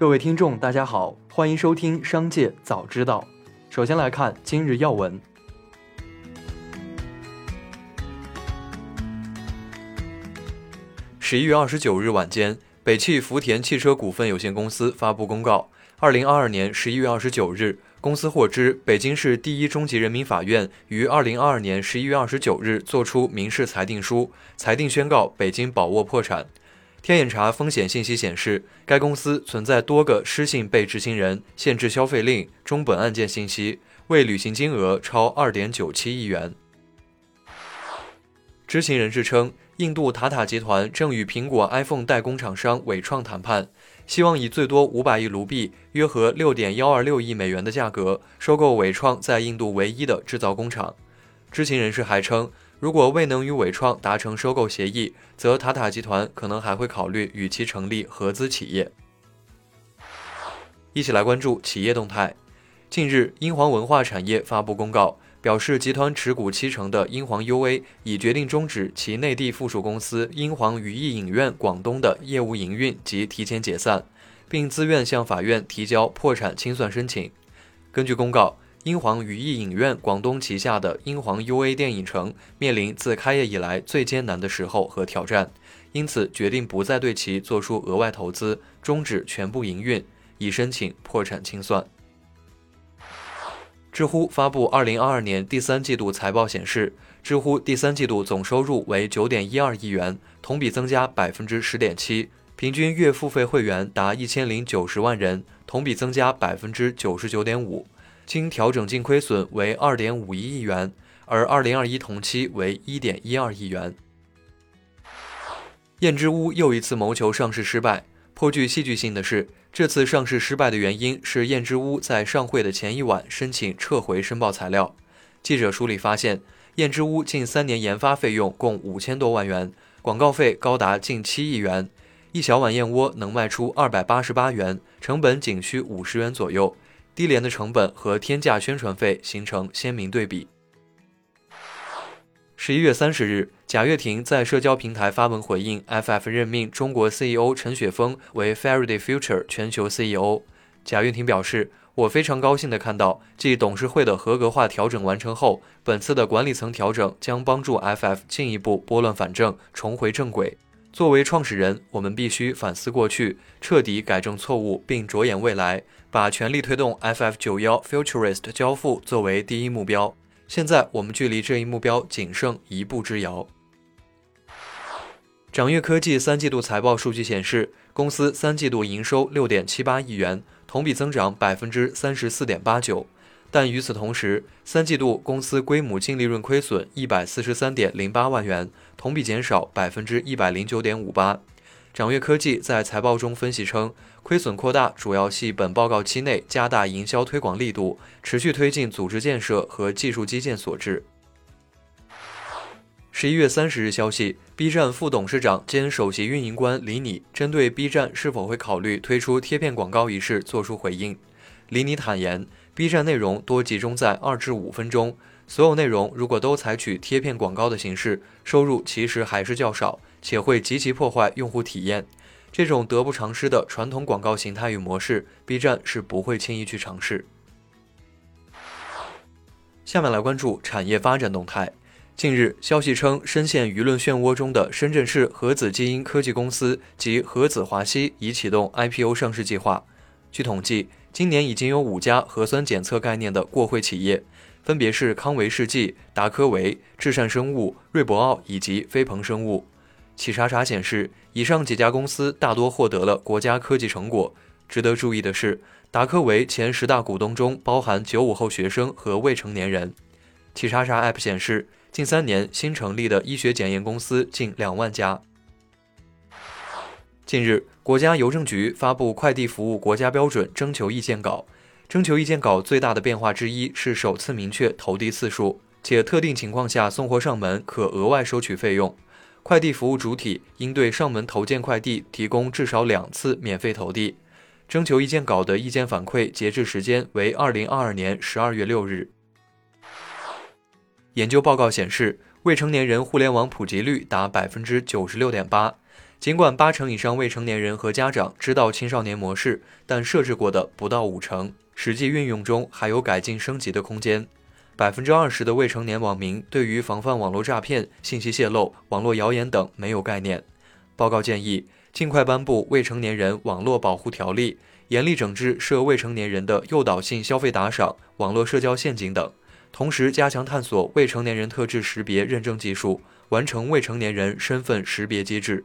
各位听众，大家好，欢迎收听《商界早知道》。首先来看今日要闻。十一月二十九日晚间，北汽福田汽车股份有限公司发布公告：二零二二年十一月二十九日，公司获知北京市第一中级人民法院于二零二二年十一月二十九日作出民事裁定书，裁定宣告北京宝沃破产。天眼查风险信息显示，该公司存在多个失信被执行人、限制消费令、中本案件信息，未履行金额超二点九七亿元。知情人士称，印度塔塔集团正与苹果 iPhone 代工厂商伟创谈判，希望以最多五百亿卢币（约合六点幺二六亿美元）的价格收购伟创在印度唯一的制造工厂。知情人士还称。如果未能与伟创达成收购协议，则塔塔集团可能还会考虑与其成立合资企业。一起来关注企业动态。近日，英皇文化产业发布公告，表示集团持股七成的英皇 UA 已决定终止其内地附属公司英皇娱艺影院广东的业务营运及提前解散，并自愿向法院提交破产清算申请。根据公告。英皇娱艺影院广东旗下的英皇 UA 电影城面临自开业以来最艰难的时候和挑战，因此决定不再对其做出额外投资，终止全部营运，以申请破产清算。知乎发布2022年第三季度财报显示，知乎第三季度总收入为9.12亿元，同比增加10.7%，平均月付费会员达1090万人，同比增加99.5%。经调整净亏损为二点五一亿元，而二零二一同期为一点一二亿元。燕之屋又一次谋求上市失败，颇具戏剧性的是，这次上市失败的原因是燕之屋在上会的前一晚申请撤回申报材料。记者梳理发现，燕之屋近三年研发费用共五千多万元，广告费高达近七亿元，一小碗燕窝能卖出二百八十八元，成本仅需五十元左右。低廉的成本和天价宣传费形成鲜明对比。十一月三十日，贾跃亭在社交平台发文回应 FF 任命中国 CEO 陈雪峰为 Faraday Future 全球 CEO。贾跃亭表示：“我非常高兴地看到，继董事会的合格化调整完成后，本次的管理层调整将帮助 FF 进一步拨乱反正，重回正轨。”作为创始人，我们必须反思过去，彻底改正错误，并着眼未来，把全力推动 FF 九幺 Futurist 交付作为第一目标。现在，我们距离这一目标仅剩一步之遥。掌阅科技三季度财报数据显示，公司三季度营收六点七八亿元，同比增长百分之三十四点八九。但与此同时，三季度公司规模净利润亏损一百四十三点零八万元，同比减少百分之一百零九点五八。掌阅科技在财报中分析称，亏损扩大主要系本报告期内加大营销推广力度、持续推进组织建设和技术基建所致。十一月三十日消息，B 站副董事长兼首席运营官李拟针对 B 站是否会考虑推出贴片广告一事作出回应。李拟坦言。B 站内容多集中在二至五分钟，所有内容如果都采取贴片广告的形式，收入其实还是较少，且会极其破坏用户体验。这种得不偿失的传统广告形态与模式，B 站是不会轻易去尝试。下面来关注产业发展动态。近日，消息称，深陷舆论漩涡中的深圳市核子基因科技公司及核子华西已启动 IPO 上市计划。据统计，今年已经有五家核酸检测概念的过会企业，分别是康维世纪、达科维、至善生物、瑞博奥以及飞鹏生物。企查查显示，以上几家公司大多获得了国家科技成果。值得注意的是，达科维前十大股东中包含九五后学生和未成年人。企查查 App 显示，近三年新成立的医学检验公司近两万家。近日，国家邮政局发布快递服务国家标准征求意见稿。征求意见稿最大的变化之一是首次明确投递次数，且特定情况下送货上门可额外收取费用。快递服务主体应对上门投件快递提供至少两次免费投递。征求意见稿的意见反馈截至时间为二零二二年十二月六日。研究报告显示，未成年人互联网普及率达百分之九十六点八。尽管八成以上未成年人和家长知道青少年模式，但设置过的不到五成，实际运用中还有改进升级的空间。百分之二十的未成年网民对于防范网络诈骗、信息泄露、网络谣言等没有概念。报告建议，尽快颁布《未成年人网络保护条例》，严厉整治涉未成年人的诱导性消费打赏、网络社交陷阱等，同时加强探索未成年人特质识别认证技术，完成未成年人身份识别机制。